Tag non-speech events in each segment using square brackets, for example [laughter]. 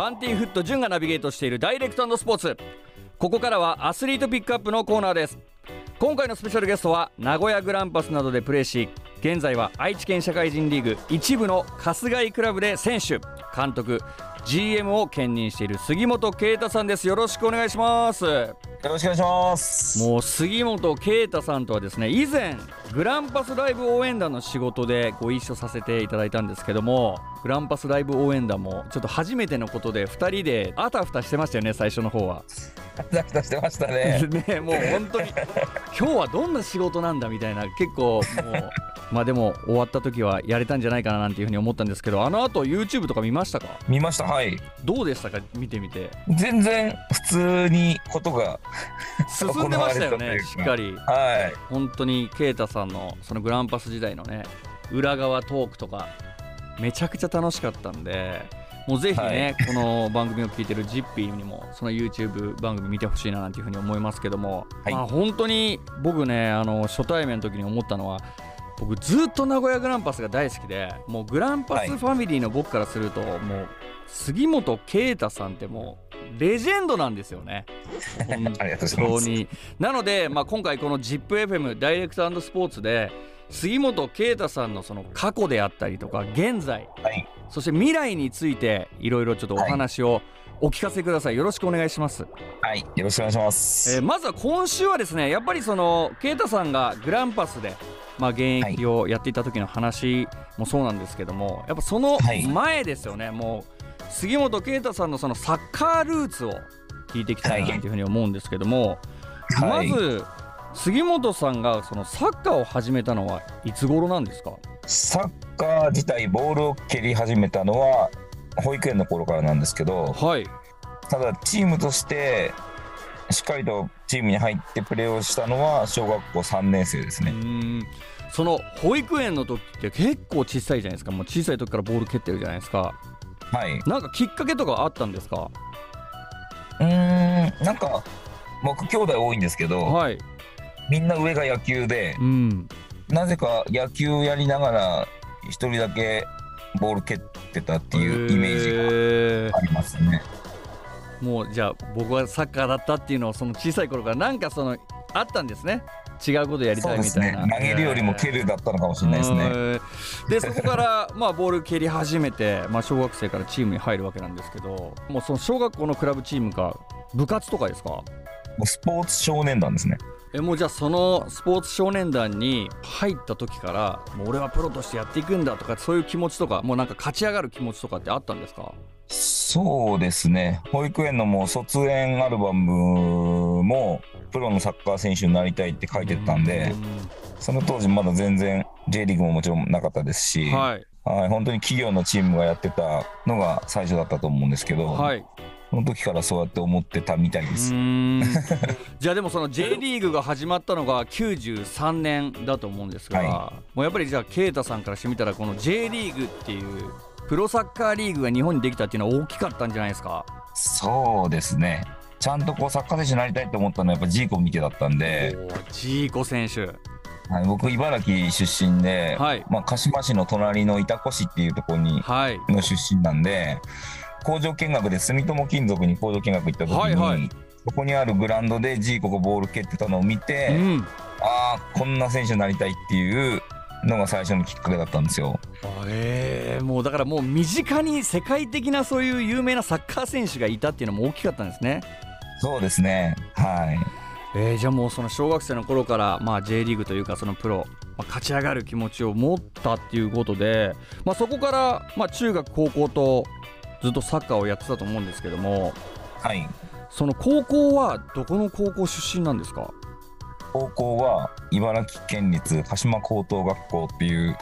バンティーフット潤がナビゲートしているダイレクトスポーツ。ここからはアスリートピックアップのコーナーです。今回のスペシャルゲストは名古屋グランパスなどでプレーし現在は愛知県社会人リーグ一部の春日井クラブで選手。監督 GM を兼任している杉本啓太さんです。よろしくお願いします。よろしくお願いします。もう杉本啓太さんとはですね以前グランパスライブ応援団の仕事でご一緒させていただいたんですけどもグランパスライブ応援団もちょっと初めてのことで2人であたふたしてましたよね最初の方は。あたふたしてましたね。[laughs] ねもう本当に今日はどんな仕事なんだみたいな結構もうまあでも終わった時はやれたんじゃないかななんていうふうに思ったんですけどあの後 YouTube とか見ましたか？見ましたはい。どうでしたか？見てみて。全然普通にことが進んでましたよねしっかり。はい。本当に啓太さんのそのグランパス時代のね裏側トークとかめちゃくちゃ楽しかったんでもうぜひね、はい、この番組を聞いてるジッピーにもその YouTube 番組見てほしいななんていうふうに思いますけども、はい、まあ本当に僕ねあの初対面の時に思ったのは僕ずっと名古屋グランパスが大好きでもうグランパスファミリーの僕からすると、はい、もう杉本啓太さんってもうレジェンドなんですよね。[laughs] 本当に。なので、まあ、今回この ZIPFM ダイレクトスポーツで杉本啓太さんのその過去であったりとか現在、はい、そして未来についていろいろちょっとお話をお聞かせください、よろしくお願いします。はい。よろしくお願いします、えー、まずは今週はですねやっぱりその啓太さんがグランパスでまあ、現役をやっていた時の話もそうなんですけども、やっぱその前ですよね、はい、もう杉本啓太さんのそのサッカールーツを聞いていきたいなというふうに思うんですけども、はい、まず杉本さんがそのサッカーを始めたのはいつ頃なんですか？サッカー自体ボールを蹴り始めたのは保育園の頃からなんですけど、はい、ただチームとしてしっかりとチームに入ってプレーをしたのは小学校3年生ですね。その保育園の時って結構小さいじゃないですか。もう小さい時からボール蹴ってるじゃないですかはい。なんかきっかけとかあったんですか？うんなんか僕兄弟多いんですけど、はい、みんな上が野球で、うん、なぜか野球やりながら一人だけボール蹴ってたっていうイメージがありますね。もうじゃあ僕はサッカーだったっていうのをその小さい頃からなんかそのあったんですね違うことやりたいみたいな、ね、投げるよりも蹴るだったのかもしれないですね。でそこからまあボール蹴り始めて、まあ、小学生からチームに入るわけなんですけどもうその小学校のクラブチームか部活とかですか？もうスポーツ少年団ですね。えもうじゃあそのスポーツ少年団に入った時からもう俺はプロとしてやっていくんだとかそういう気持ちとかもうなんか勝ち上がる気持ちとかってあったんですか？そうですね。保育園のもう卒園アルバムもプロのサッカー選手になりたいって書いてたんでその当時まだ全然 J リーグももちろんなかったですし、はい、はい本当に企業のチームがやってたのが最初だったと思うんですけど、はい、その時からそうやって思ってたみたいです。[laughs] じゃあでもその J リーグが始まったのが93年だと思うんですが、はい、もうやっぱりじゃあ啓太さんからしてみたらこの J リーグっていうプロサッカーリーグが日本にできたっていうのは大きかったんじゃないですか？そうですねちゃんとこうサッカー選手になりたいと思ったのはやっぱジーコ見てだったんで。ジーコ選手。はい、僕茨城出身で、はい、まあ、鹿島市の隣の潮来市っていうところに、はい、の出身なんで工場見学で住友金属に工場見学行った時に、はいはい、そこにあるグラウンドでジーコがボール蹴ってたのを見て、うん、ああこんな選手になりたいっていうのが最初のきっかけだったんですよ。えー、もうだからもう身近に世界的なそういう有名なサッカー選手がいたっていうのも大きかったんですね。そうですね。はい。えー、じゃあもうその小学生の頃から、まあ、J リーグというかそのプロ、まあ、勝ち上がる気持ちを持ったっていうことで、まあ、そこから、まあ、中学高校とずっとサッカーをやってたと思うんですけども、はい、その高校はどこの高校出身なんですか？高校は茨城県立鹿島高等学校っていう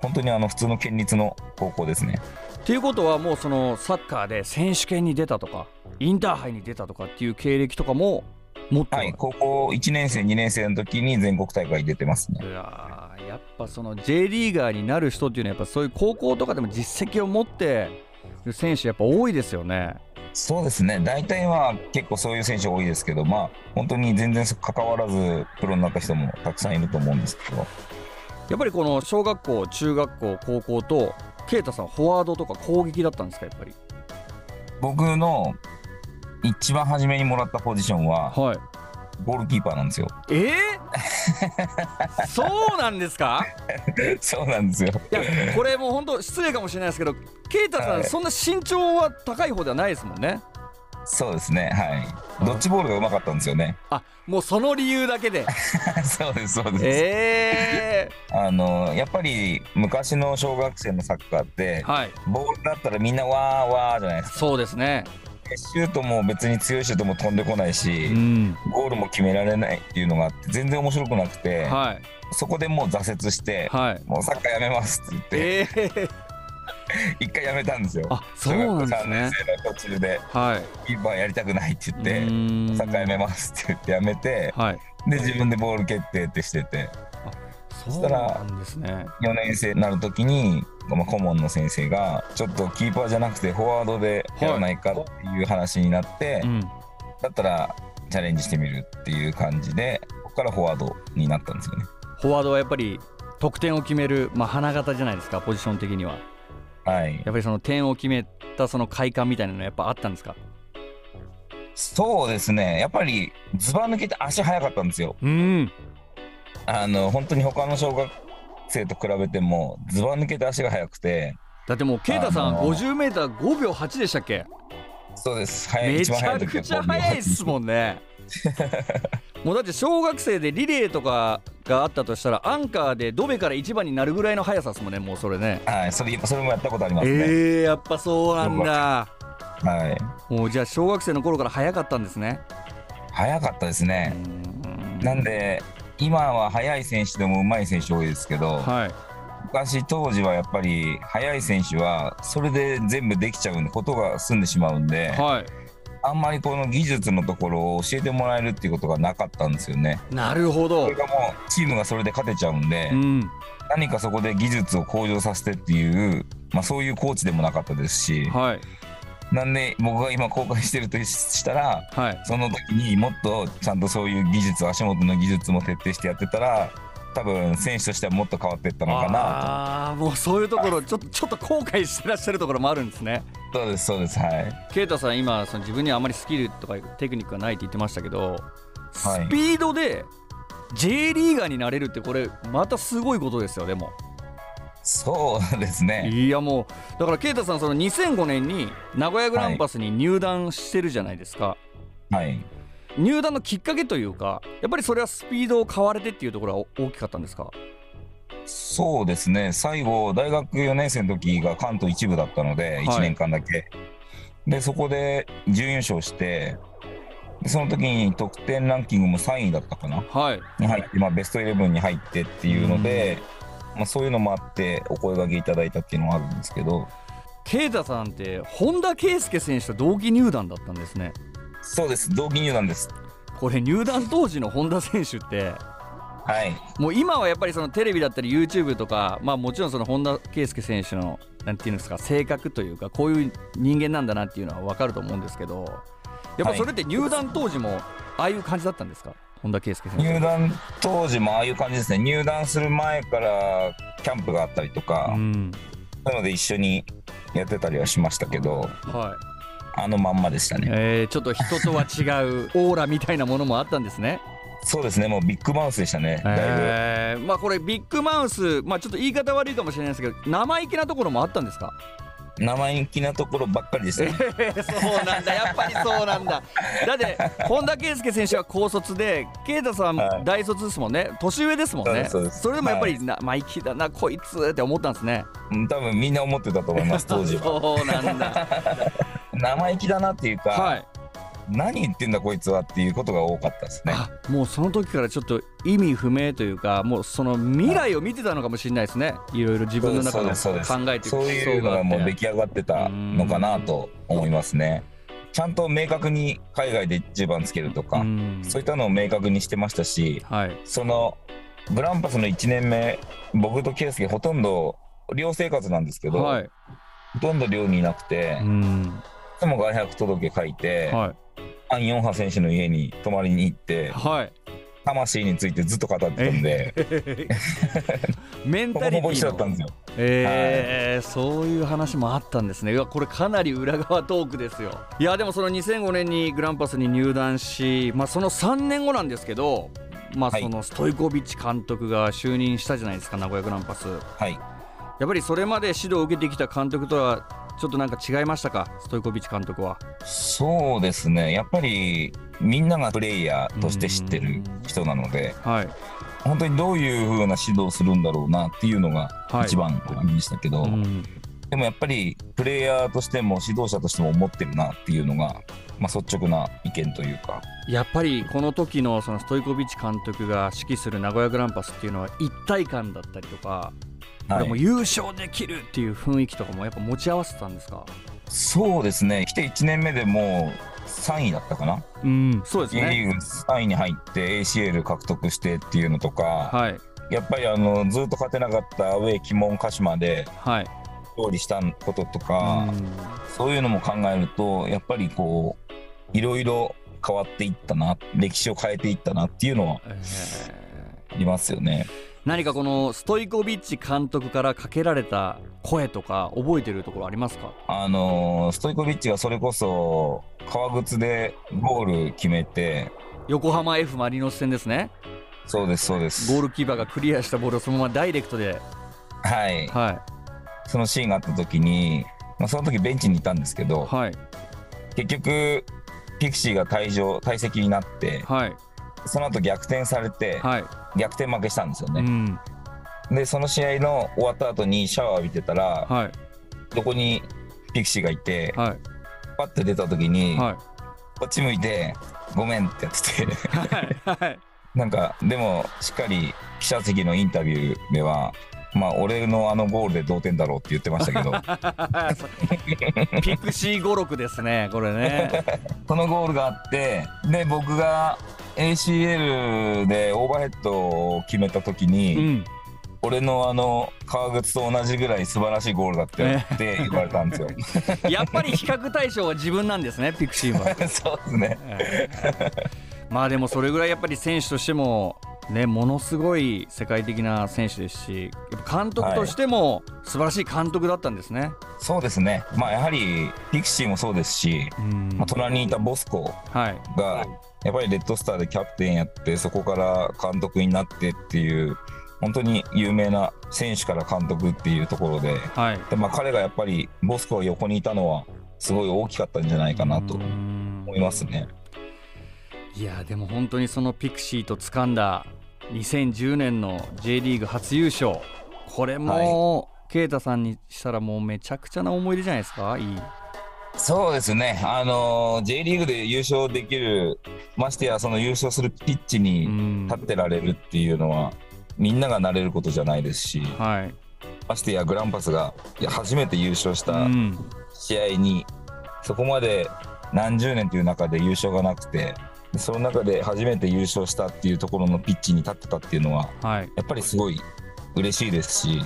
本当にあの普通の県立の高校ですね。ということはもうそのサッカーで選手権に出たとかインターハイに出たとかっていう経歴とかも持ってはい高校1年生2年生の時に全国大会出てますね。いややっぱその J リーガーになる人っていうのはやっぱそういう高校とかでも実績を持ってる選手やっぱ多いですよね。そうですね大体は結構そういう選手多いですけどまあ本当に全然関わらずプロになった人もたくさんいると思うんですけどやっぱりこの小学校中学校高校と啓太さんフォワードとか攻撃だったんですかやっぱり？僕の一番初めにもらったポジションははいゴールキーパーなんですよ。え？ー、[laughs] そうなんですか？そうなんですよ。いやこれもう本当失礼かもしれないですけど啓太さん、はいそんな身長は高い方ではないですもんねそうですね。はい。ドッジボールがうまかったんですよね。あもうその理由だけで [laughs] そうです、そうです。えあの、やっぱり昔の小学生のサッカーってー、、はいボールだったらみんなわーわーじゃないですか。そうですねシュートも別に強いシュートも飛んでこないうし、ん。ゴールも決められないっていうのがあって、全然面白くなくて、はい。そこでもう挫折して、はい。もうサッカーやめますって言って、えー、[laughs] 一回やめたんですよ。あそうなんですね。3年生の途中で、はい。キーパーやりたくないって言って、サッカーやめますって言ってやめて、はい。で、自分でボール蹴ってってしてて、そうなんですね4年生になるときに、まあ、顧問の先生が、ちょっとキーパーじゃなくてフォワードでやらないかっていう話になって、うんだったらチャレンジしてみるっていう感じで、ここからフォワードになったんですよね。フォワードはやっぱり得点を決める、まあ、花形じゃないですかポジション的にははいやっ。ぱりその点を決めたその快感みたいなのやっぱあったんですか？そうですね。やっぱりズバ抜けて足速かったんですよ。うんあの、本当に他の小学生と比べても、ズバ抜けて足が速くて、だってもう啓太さん、あの 50m5 秒8でしたっけ？そうです。速いめちゃくちゃ速いっすもんね [laughs] もうだって小学生でリレーとかがあったとしたらアンカーでドベから1番になるぐらいの速さですもんねもうそれねはい、それそれもやったことありますね。えー、やっぱそうなんだはい。もうじゃあ小学生の頃から速かったんですね速かったですね。なんで、今は速い選手でも上手い選手多いですけど、はい。昔当時はやっぱり速い選手はそれで全部できちゃうんでことが済んでしまうんで、はあんまりこの技術のところを教えてもらえるっていうことがなかったんですよね。いなるほそどれがもうチームがそれで勝てちゃうんで、うん。何かそこで技術を向上させてっていう、まあ、そういうコーチでもなかったですし、はいなんで僕が今公開してるとしたらはい。その時にもっとちゃんとそういう技術足元の技術も徹底してやってたら多分選手としてはもっと変わっていったのかなああもうそういうところちょっとちょっと後悔してらっしゃるところもあるんですね。とそうですそうですはい。啓太さん今その自分にはあまりスキルとかテクニックがないって言ってましたけど、スはい。ピードで J リーガーになれるってこれまたすごいことですよでもそうですね。いやもうだから啓太さんその2005年に名古屋グランパスに入団してるじゃないですか、はい。入団のきっかけというかやっぱりそれはスピードを買われてっていうところが大きかったんですか？そうですね。最後大学4年生の時が関東一部だったのでい。1年間だけ、でそこで準優勝してでその時に得点ランキングも3位だったかな？はい。に入って、まあ、ベストイレブンに入ってっていうので、まあ、そういうのもあってお声掛けいただいたっていうのはあるんですけど。啓太さんって本田圭佑選手と同期入団だったんですね。そうです。同期入団です。これ入団当時の本田選手って。はい。もう今はやっぱりそのテレビだったり YouTube とかまあもちろんその本田圭佑選手のなんていうんですか性格というかこういう人間なんだなっていうのは分かると思うんですけどやっぱそれって入団当時もああいう感じだったんですか？本田圭佑入団当時もああいう感じですね。入団する前からキャンプがあったりとか、うん。なので一緒にやってたりはしましたけどはい。あのまんまでしたね。えーちょっと人とは違う [laughs] オーラみたいなものもあったんですね。そうですね。もうビッグマウスでしたね。だいぶ、えーまあこれビッグマウスまあちょっと言い方悪いかもしれないですけど生意気なところもあったんですか？生意気なところばっかりですね。[laughs] そうなんだ。やっぱりそうなんだ。だって本田圭佑選手は高卒で啓太さんはい。大卒ですもんね。年上ですもんね。それでもやっぱりは生意気だなこいつって思ったんですね。うん多分みんな思ってたと思います当時は。[laughs] そうなんだ。[laughs] 生意気だなっていうか、はい何言ってんだこいつはっていうことが多かったですね。あもうその時からちょっと意味不明というかもうその未来を見てたのかもしれないですね。いろいろ自分の中のそうで考えてそういうのがもう出来上がってたのかなと思いますね。ちゃんと明確に海外で10番つけるとか、うん。そういったのを明確にしてましたしはい。そのグランパスの1年目僕と圭介ほとんど寮生活なんですけど、はい。ほとんど寮にいなくて、いうん。つも外泊届書いて、はいアン・ヨンハ選手の家に泊まりに行って、はい魂についてずっと語ってたんで、メンタリテほぼほぼ一緒だィのったんですよ。えーそういう話もあったんですね。いやこれかなり裏側トークですよ。いやでもその2005年にグランパスに入団し、まあその3年後なんですけど、まあはいそのストイコビッチ監督が就任したじゃないですか名古屋グランパス。はい。やっぱりそれまで指導を受けてきた監督とはちょっとなんか違いましたか？ストイコビッチ監督は。そうですね。やっぱりみんながプレイヤーとして知ってる人なので、はい。本当にどういう風な指導をするんだろうなっていうのがはい一番でしたけど、うんでもやっぱりプレイヤーとしても指導者としても思ってるなっていうのが、まあ、率直な意見というか、やっぱりこの時のそのストイコビッチ監督が指揮する名古屋グランパスっていうのは一体感だったりとか、これもはい、優勝できるっていう雰囲気とかもやっぱ持ち合わせてたんですか？そうですね。来て1年目でもう3位だったかな、うん。そうですね。リーグ3位に入って ACL 獲得してっていうのとか、はい。やっぱりあのずっと勝てなかったアウェー鬼門鹿島ではい。勝利したこととか、うん。そういうのも考えるとやっぱりこういろいろ変わっていったな歴史を変えていったなっていうのはえー。ありますよね。何かこのストイコビッチ監督からかけられた声とか覚えてるところありますか？あのーストイコビッチがそれこそ革靴でゴール決めて横浜 F・ マリノス戦ですね。そうですそうです。ゴールキーパーがクリアしたボールをそのままダイレクトで。はい。はそのシーンがあった時に、まあ、その時ベンチにいたんですけいどはい。結局ピクシーが退場退席になってはいその後逆転されてはい、逆転負けしたんですよね、うん。でその試合の終わった後にシャワー浴びてたらはい。横にピクシーがいてはい。パッて出た時にはい。こっち向いてごめんってやってて。はいはい。なんかでもしっかり記者席のインタビューではまあ俺のあのゴールで同点だろうって言ってましたけど。[laughs] ピクシー語録ですねこれね。[laughs] そのゴールがあってで僕が ACL でオーバーヘッドを決めた時に、うん俺のあの革靴と同じぐらい素晴らしいゴールだったよって [laughs] 言われたんですよ。[laughs] やっぱり比較対象は自分なんですねピクシーは [laughs] そうですね。えーまあでもそれぐらいやっぱり選手としてもねものすごい世界的な選手ですし監督としても素晴らしい監督だったんですね。そうですね。まあやはりピクシーもそうですし、うんまあ、隣にいたボスコはいがやっぱりレッドスターでキャプテンやってそこから監督になってっていう本当に有名な選手から監督っていうところではいで、まあ、彼がやっぱりボスコが横にいたのはすごい大きかったんじゃないかなとうん思いますね。いやでも本当にそのピクシーと掴んだ2010年の J リーグ初優勝。これも啓太さんにしたらもうめちゃくちゃな思い出じゃないですか？いい。そうですね、あのー J リーグで優勝できる、ましてやその優勝するピッチうにん。立ってられるっていうのは、みんながなれることじゃないですし、はい。ましてやグランパスが初めて優勝しうたん。試合に、そこまで何十年という中で優勝がなくて、でその中で初めて優勝したっていうところのピッチに立ってたっていうのは、はい。やっぱりすごい嬉しいですし、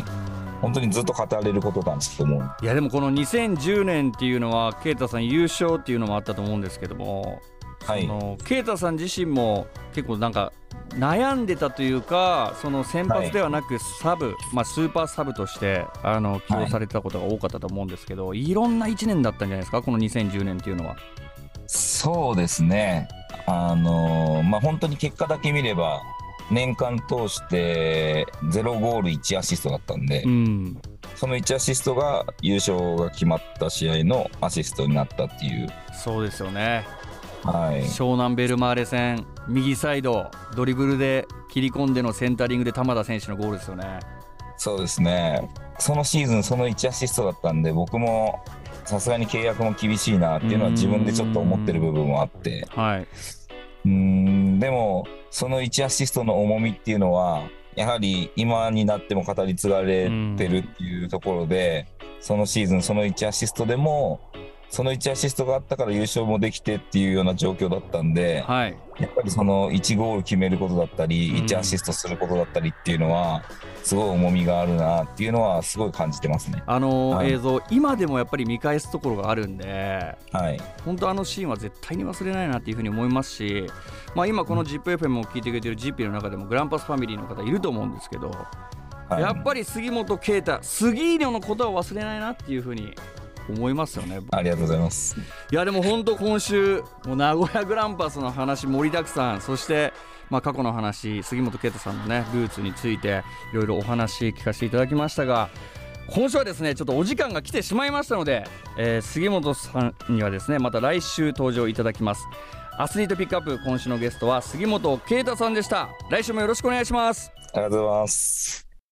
本当にずっと語れることだと思う。いやでもこの2010年っていうのは啓太さん優勝っていうのもあったと思うんですけどもはい。啓太さん自身も結構なんか悩んでたというかその先発ではなくサブ、まあ、スーパーサブとしてあの起用されてたことが多かったと思うんですけど、い、ろんな1年だったんじゃないですかこの2010年っていうのは。そうですね、あのーまあ、本当に結果だけ見れば、年間通して0ゴール1アシストだったんで、うん。その1アシストが優勝が決まった試合のアシストになったっていう、そうですよね。はい、湘南ベルマーレ戦右サイドドリブルで切り込んでのセンタリングで玉田選手のゴールですよね。そうですね、そのシーズン、その1アシストだったんで、僕もさすがに契約も厳しいなっていうのは自分でちょっと思ってる部分もあって、はい、うーんでも、その1アシストの重みっていうのは、やはり今になっても語り継がれてるっていうところで、そのシーズン、その1アシストでもその1アシストがあったから優勝もできてっていうような状況だったんで、はい、やっぱりその1ゴール決めることだったり、1アシストすることだったりっていうのは、すごい重みがあるなっていうのは、すごい感じてますね。あの、はい、映像、今でもやっぱり見返すところがあるんで、はい、本当、あのシーンは絶対に忘れないなっていうふうに思いますし、まあ、今、この ZIPFM を聞いてくれてる GP の中でも、グランパスファミリーの方いると思うんですけど、はい、やっぱり杉本啓太、杉井のことは忘れないなっていうふうに思いますよね。ありがとうございます。いやでも本当今週もう名古屋グランパスの話盛りだくさん。そしてまあ過去の話杉本啓太さんのねルーツについていろいろお話聞かせていただきましたが今週はですねちょっとお時間が来てしまいましたので、えー、杉本さんにはですねまた来週登場いただきます。アスリートピックアップ今週のゲストは杉本啓太さんでした。来週もよろしくお願いします。ありがとうございます